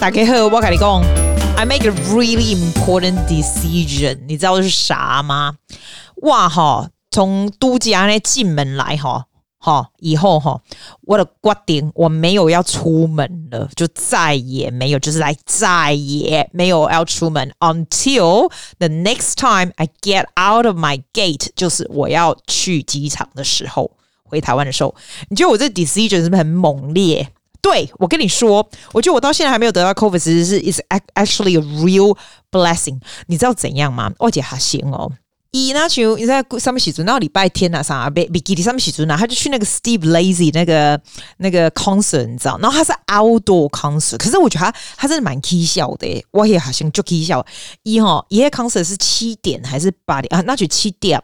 大家好，我跟你讲，I make a really important decision，你知道是啥吗？哇哈，从度假呢进门来哈，哈以后哈，我的决定我没有要出门了，就再也没有，就是来再也没有要出门，until the next time I get out of my gate，就是我要去机场的时候，回台湾的时候，你觉得我这 decision 是不是很猛烈？对，我跟你说，我觉得我到现在还没有得到 COVID，其实是 is actually a real blessing。你知道怎样吗？我姐还行哦。一呢，就你在上面洗足，然后礼拜天啊啥，比比基尼上面洗足呢，他就去那个 Steve Lazy 那个那个 concert，你知道？然后他是 outdoor concert，可是我觉得他他真的蛮搞笑的。我也好像就搞笑。一哈，一个 concert 是七点还是八点啊？那就七点。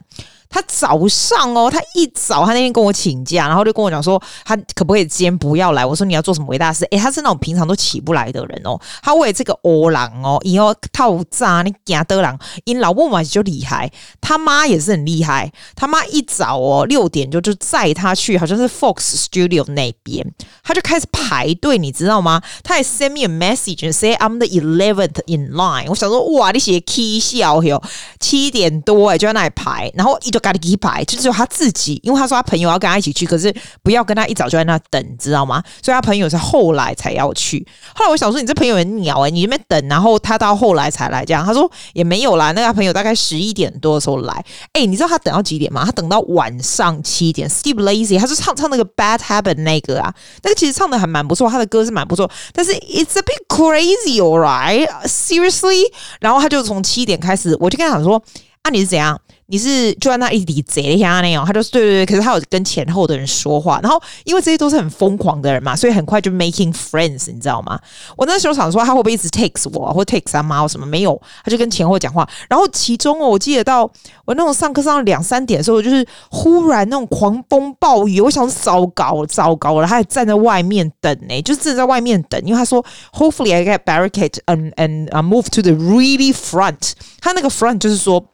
他早上哦，他一早他那天跟我请假，然后就跟我讲说，他可不可以今天不要来？我说你要做什么伟大事？诶，他是那种平常都起不来的人哦。他为这个欧郎哦，以后套炸你惊得郎，因老婆嘛就厉害，他妈也是很厉害。他妈一早哦六点就就载他去，好像是 Fox Studio 那边，他就开始排队，你知道吗？他还 send me a message say I'm the eleventh in line。我想说哇，你写 K 笑哟，七点多诶就在那里排，然后一。就咖喱鸡排，就只有他自己，因为他说他朋友要跟他一起去，可是不要跟他一早就在那等，知道吗？所以他朋友是后来才要去。后来我想说，你这朋友很鸟哎、你那边等，然后他到后来才来，这样他说也没有啦。那个朋友大概十一点多的时候来，哎、你知道他等到几点吗？他等到晚上七点。Steve Lazy，他是唱唱那个 Bad Habit 那个啊，那个其实唱的还蛮不错，他的歌是蛮不错，但是 It's a bit crazy，alright？Seriously？然后他就从七点开始，我就跟他讲说，啊，你是怎样？你是就在那一里贼一下那样，他就对对对，可是他有跟前后的人说话，然后因为这些都是很疯狂的人嘛，所以很快就 making friends，你知道吗？我那时候想说他会不会一直 text 我，或 text 他妈或什么，没有，他就跟前后讲话。然后其中哦，我记得到我那种上课上到两三点的时候，就是忽然那种狂风暴雨，我想糟糕糟糕了，他还站在外面等呢，就是站在外面等，因为他说 hopefully I get barricade and and move to the really front，他那个 front 就是说。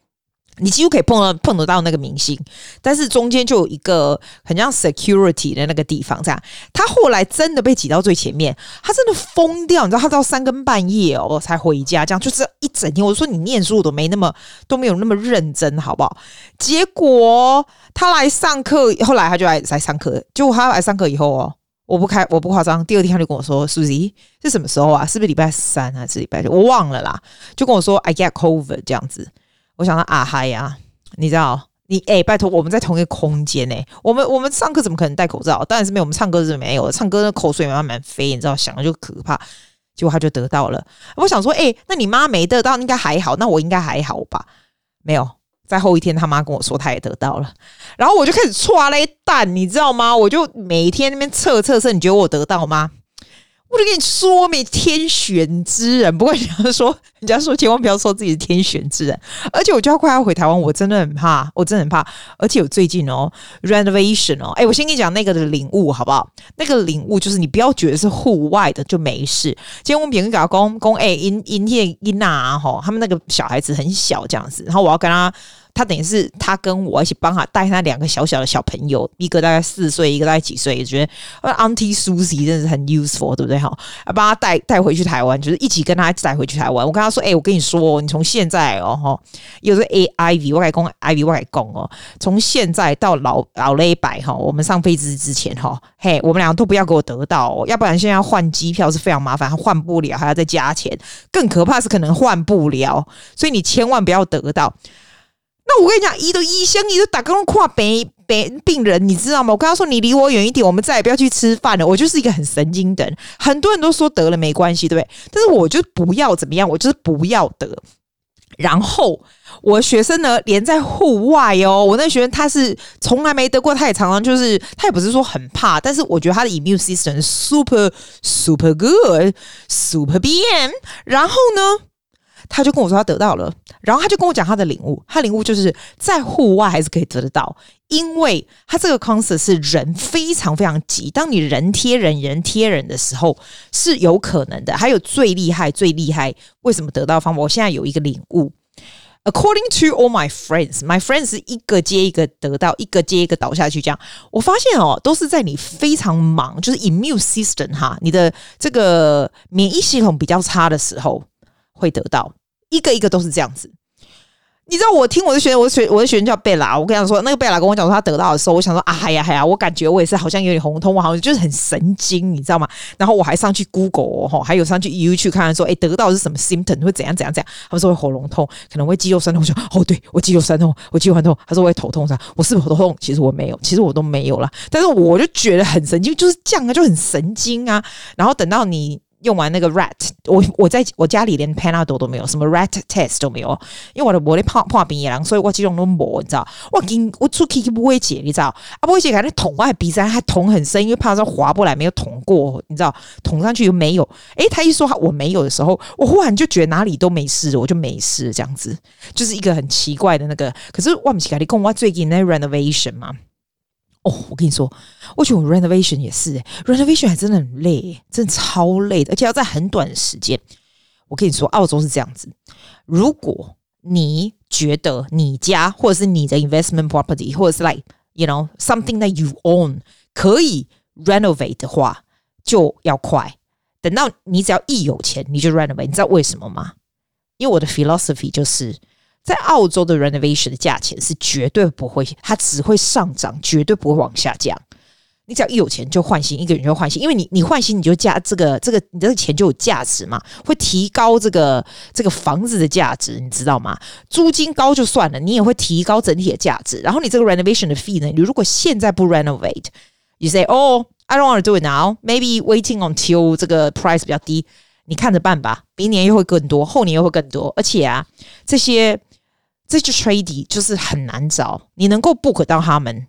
你几乎可以碰到碰得到那个明星，但是中间就有一个很像 security 的那个地方，这样。他后来真的被挤到最前面，他真的疯掉，你知道，他到三更半夜哦才回家，这样就是一整天。我说你念书都没那么都没有那么认真，好不好？结果他来上课，后来他就来来上课。结果他来上课以后哦，我不开我不夸张，第二天他就跟我说：“Susie，是什么时候啊？是不是礼拜三还是礼拜六？我忘了啦。”就跟我说：“I get COVID 这样子。”我想到啊嗨呀，你知道你哎、拜托我们在同一个空间呢、我们我们上课怎么可能戴口罩？当然是没有，我们唱歌是没有的，唱歌的口水慢慢飞，你知道，想了就可怕。结果他就得到了。我想说，哎、那你妈没得到，应该还好，那我应该还好吧？没有，在后一天他妈跟我说他也得到了，然后我就开始剉咧等，你知道吗？我就每天那边测测测，你觉得我得到吗？我就跟你说，没天选之人。不过人家说，人家说千万不要说自己是天选之人。而且我就要快要回台湾，我真的很怕，我真的很怕。而且我最近哦，renovation 哦，哎，我先跟你讲那个的领悟好不好？那个领悟就是你不要觉得是户外的就没事。今天我们别人搞公公，哎，因因天因娜哈，他们那个小孩子很小这样子，然后我要跟他。他等于是他跟我一起帮他带他两个小小的小朋友，一个大概四岁，一个大概几岁？觉得 Auntie Susie 真的是很 useful，对不对？哈，帮他带带回去台湾，就是一起跟他带回去台湾。我跟他说：“哎、我跟你说，你从现在哦，哈，有个 A I V，我改讲 I V，我改讲哦，从现在到老老了一百哈，我们上飞机之前哈，嘿，我们两个都不要给我得到哦，要不然现在换机票是非常麻烦，换不了还要再加钱，更可怕是可能换不了，所以你千万不要得到。”那我跟你讲，一都医生，一都打工跨北北病人，你知道吗？我跟他说，你离我远一点，我们再也不要去吃饭了。我就是一个很神经的人，很多人都说得了没关系，对不对？但是我就不要怎么样，我就是不要得。然后我学生呢，连在户外哦，我那学生他是从来没得过，他也常常就是他也不是说很怕，但是我觉得他的 immune system super super good super bien。然后呢，他就跟我说他得到了，然后他就跟我讲他的领悟，他领悟就是在户外还是可以得得到，因为他这个 concert 是人非常非常急，当你人贴人、人贴人的时候是有可能的。还有最厉害、最厉害，为什么得到方法？我现在有一个领悟，According to all my friends, my friends 是一个接一个得到，一个接一个倒下去。这样，我发现哦，都是在你非常忙，就是 immune system 哈，你的这个免疫系统比较差的时候会得到，一个一个都是这样子。你知道我听我的学生，我的学我的学生叫贝拉，我跟他说，那个贝拉跟我讲说他得到的时候，我想说啊，嗨呀嗨呀，我感觉我也是好像有点红痛，我好像就是很神经，你知道吗？然后我还上去 Google 哈，还有上去 YouTube 去看看说，哎，得到是什么 symptom 会怎样怎样怎样？他们说会喉咙痛，可能会肌肉酸痛。我说哦，对我肌肉酸痛，我肌肉酸痛。他说我会头痛啥？我是不是头痛？其实我没有，其实我都没有了。但是我就觉得很神经，就是这样啊，就很神经啊。然后等到你。用完那个 rat，我我在我家里连 Panadol 都没有，什么 rat test 都没有，因为我的我的怕怕鼻炎，所以我这种都没，你知道？我给我出去不会解，你知道？啊，不会解，感觉捅我鼻子还捅很深，因为怕说划不来，没有捅过，你知道？捅上去又没有。诶，他一说我没有的时候，我忽然就觉得哪里都没事，我就没事，这样子就是一个很奇怪的那个。可是我不是跟你讲，我最近那 renovation 嘛。哦，我跟你说，我觉得我 renovation 也是，renovation 还真的很累，真的超累的，而且要在很短的时间。我跟你说，澳洲是这样子，如果你觉得你家或者是你的 investment property，或者是 like you know something that you own 可以 renovate 的话，就要快。等到你只要一有钱，你就 renovate。你知道为什么吗？因为我的 philosophy 就是。在澳洲的 renovation 的价钱是绝对不会，它只会上涨，绝对不会往下降。你只要一有钱就换新，一个人就换新，因为你你换新你就加这个这个你的钱就有价值嘛，会提高这个这个房子的价值，你知道吗？租金高就算了，你也会提高整体的价值。然后你这个 renovation 的 fee 呢，你如果现在不 renovate，you say oh I don't want to do it now，maybe waiting until 这个 price 比较低，你看着办吧。明年又会更多，后年又会更多，而且啊这些。这就 trading 就是很难找，你能够 book 到他们，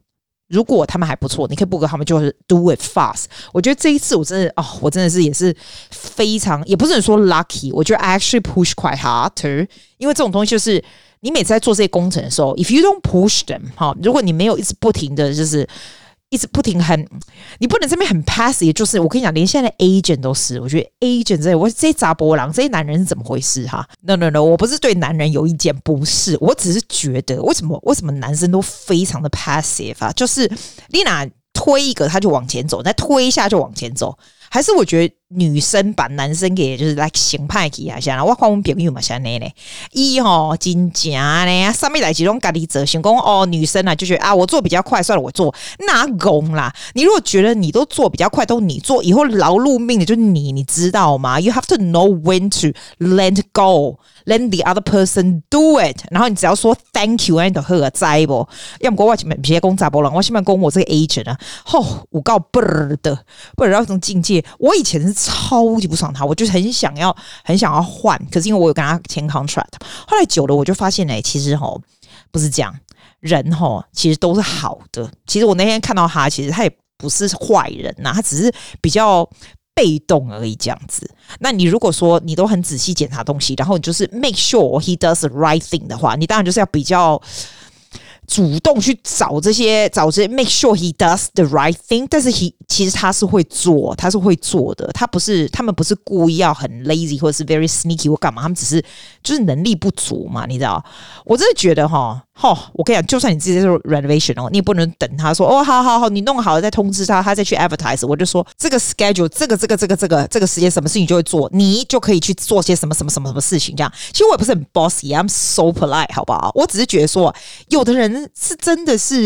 如果他们还不错，你可以 book 他们，就是 do it fast。我觉得这一次我真的哦，我真的是也是非常，也不是说 lucky，我觉得 actually push quite harder，因为这种东西就是你每次在做这些工程的时候，if you don't push them 哈，如果你没有一直不停的就是。一直不停很，你不能这边很 passive，就是我跟你讲，连现在的 agent 都是，我觉得 agent 这我这些杂波郎，这些男人是怎么回事哈？No no no，我不是对男人有意见，不是，我只是觉得为什么为什么男生都非常的 passive 啊？就是丽娜推一个他就往前走，再推一下就往前走。还是我觉得女生把男生给就是来形派给啊，像我看我们朋友嘛，像那嘞，一吼真正嘞，上面来几种咖喱者，想讲哦，女生啊就觉得啊，我做比较快，算了，我做哪工啦？你如果觉得你都做比较快，都你做，以后劳碌命的就是你，你知道吗？You have to know when to let go。Let the other person do it，然后你只要说 Thank you，你就好在不？要么我前面别讲杂波了，我先面讲我这个 agent 啊，吼，我告倍儿的，不知道这种境界。我以前是超级不爽他，我就很想要，很想要换，可是因为我有跟他签 contract，后来久了我就发现，哎，其实吼不是这样，人吼其实都是好的。其实我那天看到他，其实他也不是坏人呐，他只是比较。被动而已，这样子。那你如果说你都很仔细检查东西，然后你就是 make sure he does the right thing 的话，你当然就是要比较。主动去找这些，找这些，make sure he does the right thing。但是 he 其实他是会做，他是会做的。他不是，他们不是故意要很 lazy 或者是 very sneaky 或干嘛，他们只是就是能力不足嘛，你知道？我真的觉得哈，哈，我跟你讲，就算你自己在做 renovation 哦，你也不能等他说哦，好好好，你弄好了再通知他，他再去 advertise。我就说这个 schedule，这个这个这个这个这个时间什么事情就会做，你就可以去做些什么什么什么什么事情这样。其实我也不是很 bossy，I'm so polite，好不好？我只是觉得说，有的人。是真的是，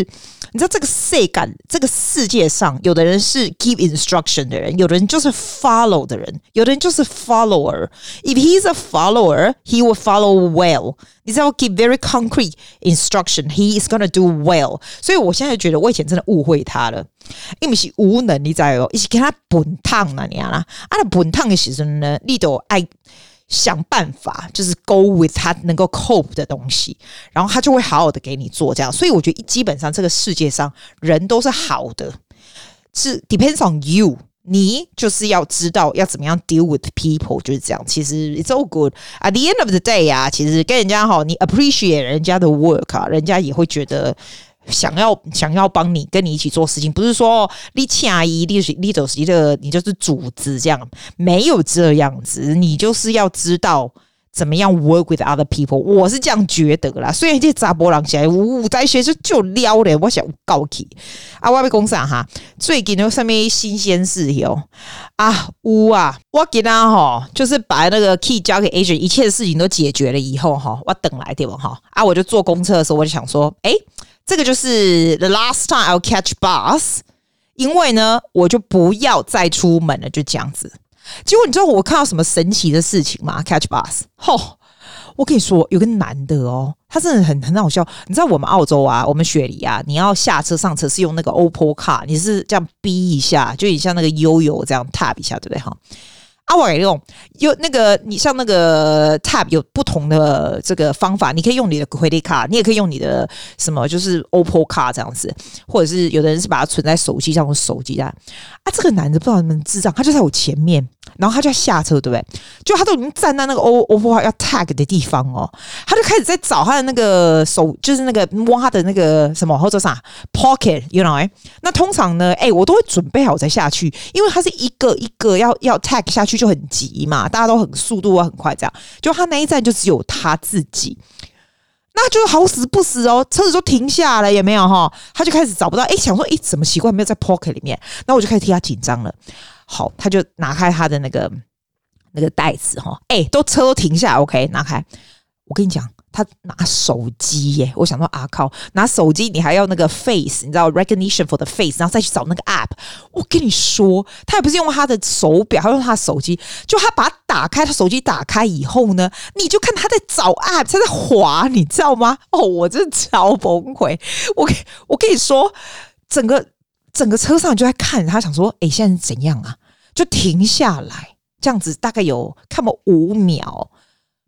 你知道这个世感，这个世界上，有的人是 give instruction 的人，有的人就是 follow 的人，有的人就是 follower。If he's a follower, he will follow well。你知道，give very concrete instruction, he is gonna do well。所以我现在觉得，我以前真的误会他了，因为是无能，你知道哦，一起给他滚烫那样啦，啊，那滚烫的时候呢，你都爱。想办法，就是 go with 他能够 cope 的东西，然后他就会好好的给你做这样。所以我觉得基本上这个世界上人都是好的，是 depends on you，你就是要知道要怎么样 deal with people，就是这样。其实 it's all good at the end of the day 啊，其实跟人家好，你 appreciate 人家的 work 啊，人家也会觉得。想要想要帮你跟你一起做事情，不是说你恰一你你就是一个你就是主子这样，没有这样子，你就是要知道怎么样 work with other people？我是这样觉得啦。虽然这查波浪起来五在学就就撩嘞，我想告起啊，我要公上哈。最近有什么新鲜事哟？啊，有啊，我给他哈，就是把那个 key 交给 agent，一切的事情都解决了以后哈，我等来对吧哈？啊，我就坐公车的时候，我就想说，哎，这个就是 the last time I'll catch bus，因为呢，我就不要再出门了，就这样子。结果你知道我看到什么神奇的事情吗？Catch bus，吼！我跟你说，有个男的哦，他真的很很好笑。你知道我们澳洲啊，我们雪梨啊，你要下车上车是用那个 Oppo car，你是这样逼一下，就你像那个悠悠这样 tap 一下，对不对？哈。啊，我用有那个，你像那个 tab 有不同的这个方法，你可以用你的 credit card，你也可以用你的什么，就是 oppo card 这样子，或者是有的人是把它存在手机上，用手机啊。啊，这个男的不知道能不能智障，他就在我前面，然后他就要下车，对不对？就他都已经站在那个 o oppo 要 tag 的地方哦，他就开始在找他的那个手，就是那个摸他的那个什么或者啥 pocket，you know？那通常呢，哎，我都会准备好再下去，因为他是一个一个要要 tag 下去。就很急嘛，大家都很速度，很快这样。就他那一站就只有他自己，那就好死不死哦，车子都停下了，也没有哈，他就开始找不到，哎，想说哎，怎么奇怪没有在 pocket 里面？那我就开始替他紧张了。好，他就拿开他的那个那个袋子哈，哎，都车都停下来，OK，拿开。我跟你讲。他拿手机耶，我想说啊靠，拿手机你还要那个 face，你知道 recognition for the face，然后再去找那个 app。我跟你说，他也不是用他的手表，他用他的手机，就他把它打开，他手机打开以后呢，你就看他在找 app，他在滑，你知道吗？哦，我真的超崩溃。我我跟你说，整个整个车上就在看他，想说，哎，现在怎样啊？就停下来，这样子大概有看了五秒。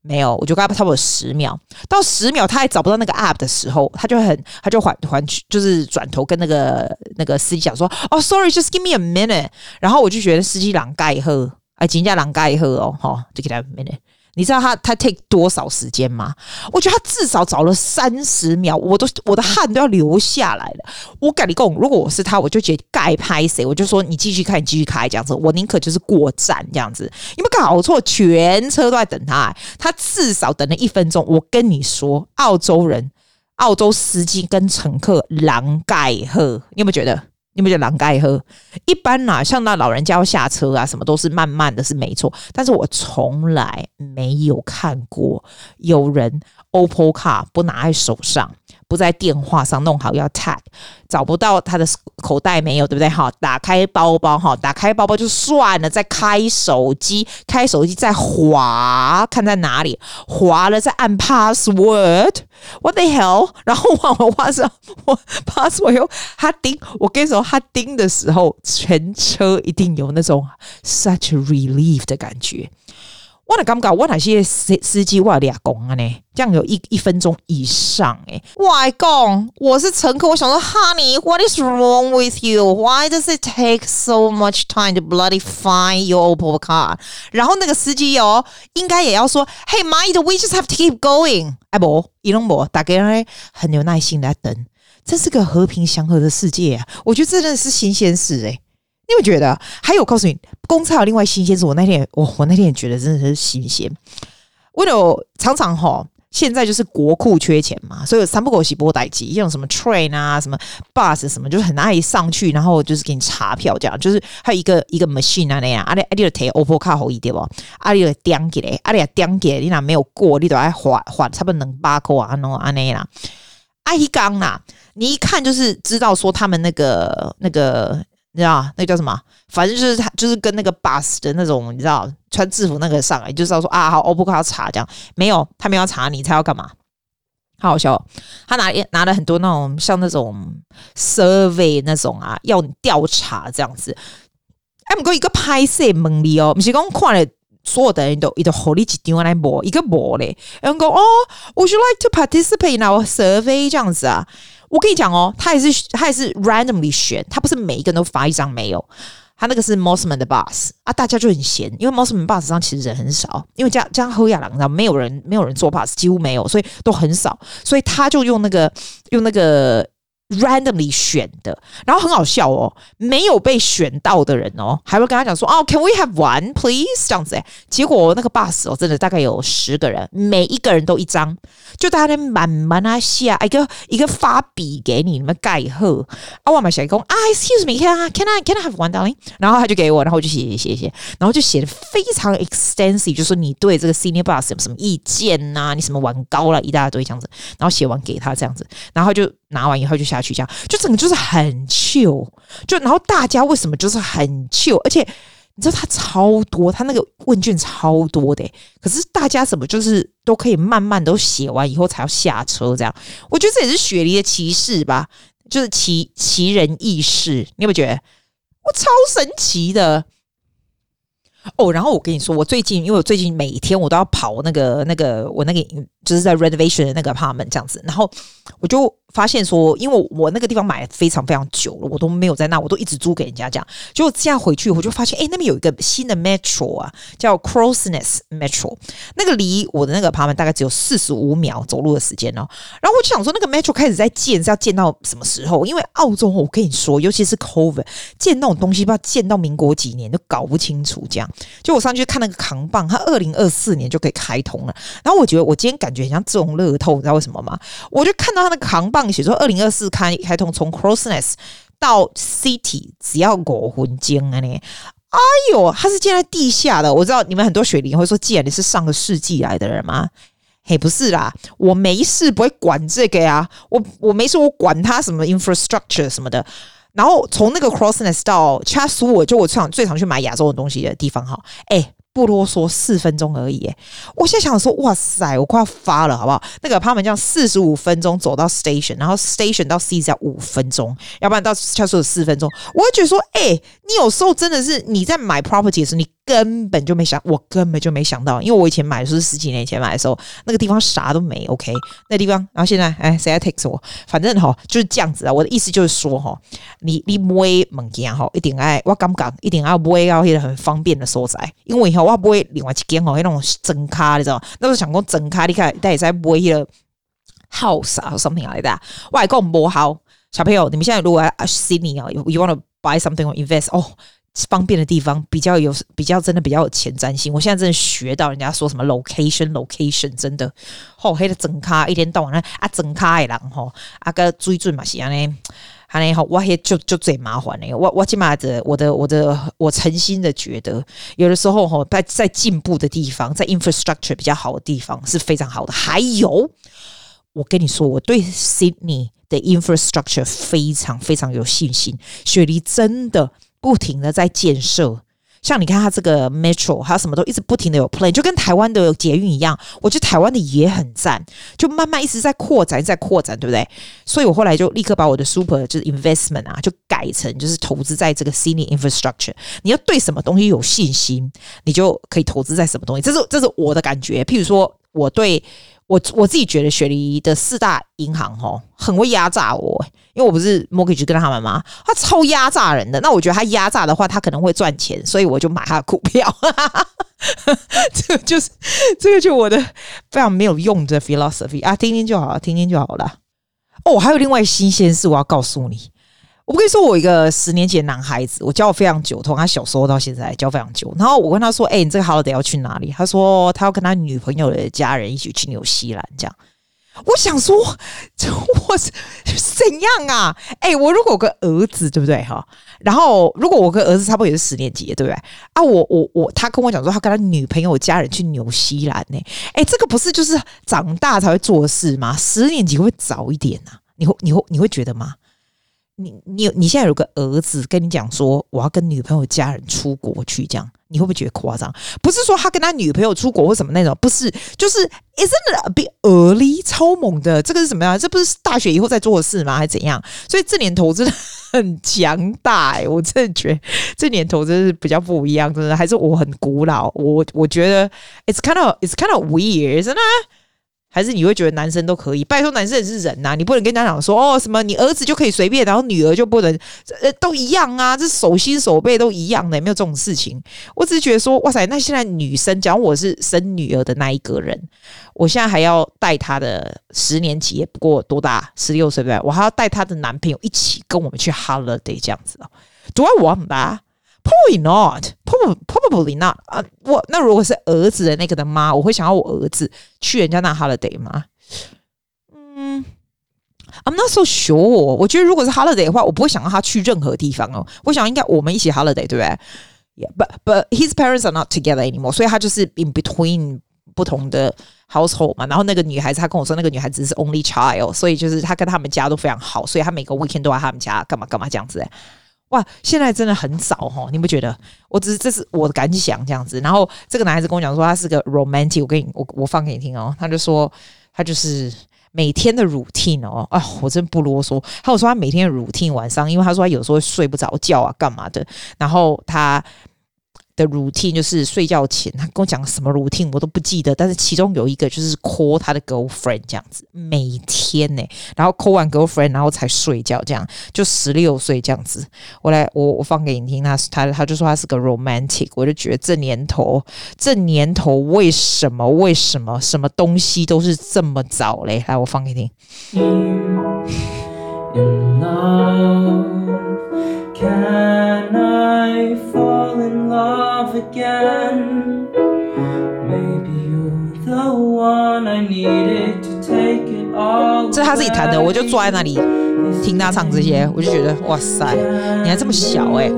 没有，我就跟他差不多十秒，到十秒他还找不到那个 app 的时候，他就很，他就缓缓去，就是转头跟那个那个司机讲说：“哦、，sorry，just give me a minute。”然后我就觉得司机狼盖喝，哎，人家狼盖喝哦，哈，就给他 minute。你知道他他 take 多少时间吗？我觉得他至少找了三十秒，我都我的汗都要流下来了。我跟你讲，如果我是他，我就直接盖拍谁，我就说你继续开，你继续开这样子。我宁可就是过站这样子。有没有搞错？全车都在等他，他至少等了一分钟。我跟你说，澳洲人、澳洲司机跟乘客狼盖喝，你有没有觉得？你们就狼盖喝？一般呐，像那老人家要下车啊，什么都是慢慢的，是没错。但是我从来没有看过有人 Opal 卡不拿在手上。不在电话上弄好要 tag，找不到他的口袋没有，对不对？好，打开包包哈，打开包包就算了，再开手机，开手机再滑，看在哪里，滑了再按 password，what the hell？然后往我画上我 password 又他叮，我跟你说他叮的时候，全车一定有那种 such relief 的感觉。我的感觉，我那些司司机我俩讲啊呢，这样有一一分钟以上诶。我讲我是乘客，我想说，Honey，what is wrong with you？Why does it take so much time to bloody find your Opal car？然后那个司机哦，应该也要说，Hey，mind，we just have to keep going。哎不，伊龙不，大家很有耐心的等，这是个和平祥和的世界啊！我觉得这真的是新鲜事诶。你会觉得？还有，告诉你，公差有另外新鲜事。我那天，我我那天也觉得真的是新鲜。为了常常哈，现在就是国库缺钱嘛，所以三不狗洗波代机，像什么 train 啊，什么 bus 什么，就是很爱上去，然后就是给你查票这样。就是还有一个一个 machine 啊那样，阿里阿里的提 Opal 卡好一点不？阿里的点起来，阿里点起来，你那没有过，你都要还还差不多能八块啊，喏安内啦。阿一刚呐，你一看就是知道说他们那个那个。你知道那个叫什么？反正就是他，就是跟那个 bus 的那种，你知道穿制服那个上来，就知道说啊，好，Opal 要查这样，没有，他没有要查你，他要干嘛？好好笑，他拿拿了很多那种像那种 survey 那种啊，要你调查这样子。哎，不过一个拍摄蒙你哦，不是讲看了所有的人都一个好力几丢来摸一个摸嘞，然后讲哦，Would you like to participate in our survey 这样子啊？我跟你讲哦，他也是他也是 randomly 选，他不是每一个人都发一张没有，他那个是 Mosman 的 bus 啊，大家就很闲，因为 Mosman bus 上其实人很少，因为这样这样后亚郎，然后没有人没有人做 bus，几乎没有，所以都很少，所以他就用那个用那个 randomly 选的，然后很好笑哦，没有被选到的人哦，还会跟他讲说哦，Can we have one please？这样子诶，结果那个 bus 哦，真的大概有十个人，每一个人都一张，就大家在慢慢啊写一个一个发笔给你，你们盖贺啊，我们写工啊，Excuse me，Can I Can I Can I have one darling？然后他就给我，然后我就写写写写，然后就写的非常 extensive，就说你对这个 senior bus 有什么意见呐、啊？你什么玩高了一大堆这样子，然后写完给他这样子，然后就拿完以后就下取消，就整个就是很 chill，就然后大家为什么就是很 chill，而且你知道他超多，他那个问卷超多的，可是大家怎么就是都可以慢慢都写完以后才要下车这样？我觉得这也是雪梨的骑士吧，就是骑骑人意识，你有没有觉得？我超神奇的。哦，然后我跟你说，我最近因为我最近每一天我都要跑那个那个我那个就是在 renovation 的那个 apartment 这样子，然后我就。发现说，因为我那个地方买非常非常久了，我都没有在那，我都一直租给人家这样。结果这样回去，我就发现，哎，那边有一个新的 metro 啊，叫 Crossness Metro，那个离我的那个 apartment 大概只有四十五秒走路的时间哦。然后我就想说，那个 metro 开始在建，是要建到什么时候？因为澳洲，我跟你说，尤其是 COVID 建那种东西，不知道建到民国几年都搞不清楚。这样，就我上去看那个扛棒，它二零二四年就可以开通了。然后我觉得我今天感觉很像中乐透，你知道为什么吗？我就看到它那个扛棒。写说二零二四开开通，从 Crossness 到 City 只要五分钟啊！呢，哎呦，它是建在地下的。我知道你们很多雪梨会说，既然你是上个世纪来的人吗？嘿，不是啦，我没事不会管这个呀。我我没事，我管它什么 infrastructure 什么的。然后从那个 Crossness 到 Chatswood，就我最常最常去买亚洲的东西的地方哈。哎。不啰嗦，四分钟而已。我现在想说，哇塞，我快要发了，好不好？那个他们这样四十五分钟走到 station，然后 station 到 C 只要五分钟，要不然到他说的四分钟，我会觉得说，哎、你有时候真的是你在买 property 的时候，你。根本就没想，我根本就没想到，因为我以前买的是十几年前买的时候，那个地方啥都没，OK，那地方，然后现在，哎，谁来 takes 我？反正哈，就是这样子啊。我的意思就是说哈，你你买物件哈，一定爱，我刚刚一定要买到一个很方便的所在，因为以后我不会另外一间哦，那种整卡，你知道？那时候想讲整卡，你看，但也在买一个 house 啊，something like that。我还讲不好，小朋友，你们现在如果要 Sydney 啊，you want to buy something or invest 哦。方便的地方比较有，比较真的比较有前瞻性。我现在真的学到人家说什么 location location，真的好黑的整卡一天到晚啊整卡的人吼啊个追准嘛是安尼，安尼吼我黑就就最麻烦嘞。我我起码的我的我的我诚心的觉得，有的时候吼在在进步的地方，在 infrastructure 比较好的地方是非常好的。还有，我跟你说，我对 Sydney 的 infrastructure 非常非常有信心。雪梨真的。不停的在建设，像你看它这个 metro，它什么都一直不停的有 plan，就跟台湾的捷运一样。我觉得台湾的也很赞，就慢慢一直在扩展，在扩展，对不对？所以我后来就立刻把我的 super 就是 investment 啊，就改成就是投资在这个 Sydney infrastructure。你要对什么东西有信心，你就可以投资在什么东西。这是这是我的感觉。譬如说，我对。我我自己觉得雪梨的四大银行哦很会压榨我，因为我不是 mortgage 跟他们吗？他超压榨人的。那我觉得他压榨的话，他可能会赚钱，所以我就买他的股票。这个就是这个就我的非常没有用的 philosophy 啊，听听就好了，听听就好了。哦，还有另外新鲜事，我要告诉你。我跟你说，我一个十年前的男孩子，我教我非常久，从他小时候到现在教非常久。然后我跟他说：“哎、你这个 holiday 要去哪里？”他说：“他要跟他女朋友的家人一起去纽西兰。”这样，我想说，我是怎样啊？哎、我如果有个儿子，对不对？哈，然后如果我跟儿子差不多也是十年级，对不对？啊，我我我，他跟我讲说，他跟他女朋友家人去纽西兰呢。哎、这个不是就是长大才会做事吗？十年级会早一点啊？你会你会你会觉得吗？你你你现在有个儿子跟你讲说，我要跟女朋友家人出国去，这样你会不会觉得夸张？不是说他跟他女朋友出国或什么那种，不是，就是 isn't it a bit early，超猛的，这个是什么样？这不是大学以后再做的事吗？还是怎样？所以这年头真的很强大、我真的觉得这年头真是比较不一样，真的还是我很古老。我我觉得 it's kind of it's kind of weird，真的。还是你会觉得男生都可以？拜托，男生也是人呐、啊，你不能跟家长说哦什么，你儿子就可以随便，然后女儿就不能，呃，都一样啊，这手心手背都一样的，没有这种事情。我只是觉得说，哇塞，那现在女生，假如我是生女儿的那一个人，我现在还要带她的十年级，也不过多大，十六岁对不对？我还要带她的男朋友一起跟我们去 holiday 这样子哦。Do I want that? Probably not. Probably not. 啊，我那如果是儿子的那个的妈，我会想要我儿子去人家那 holiday 吗？嗯，I'm not so sure。我觉得如果是 holiday 的话，我不会想让他去任何地方哦。我想应该我们一起 holiday，对不对？Yeah, but but his parents are not together anymore，所以他就是 in between 不同的 household 嘛。然后那个女孩子，她跟我说，那个女孩子是 only child，所以就是她跟他们家都非常好，所以她每个 weekend 都在他们家干嘛干嘛这样子。 哇，现在真的很早哈，你不觉得？我只是这是我的感想这样子。然后这个男孩子跟我讲说，他是个 romantic。我给你，我我放给你听哦。他就说，他就是每天的 routine 哦。啊，我真不啰嗦。他有说他每天 routine 晚上，因为他说他有时候睡不着觉啊，干嘛的。然后他。的 routine 就是睡觉前，他跟我讲什么 routine 我都不记得，但是其中有一个就是 call 他的 girlfriend 这样子，每天呢、然后 call 完 girlfriend，然后才睡觉，这样就十六岁这样子。我来，我我放给你听，他他他就说他是个 romantic，我就觉得这年头，这年头为什么为什么什么东西都是这么早嘞？来，我放给你听。这是他自己弹的，我就坐在那里听他唱这些，我就觉得哇塞，你还这么小哎、欸！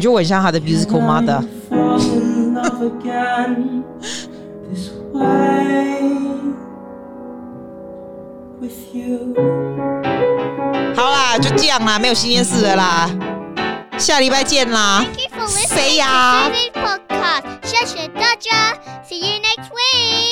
觉得我很像他的 musical mother。好啦，就这样啦，没有新鲜事的啦，下礼拜见啦。谁呀？谢谢大家，See you next week。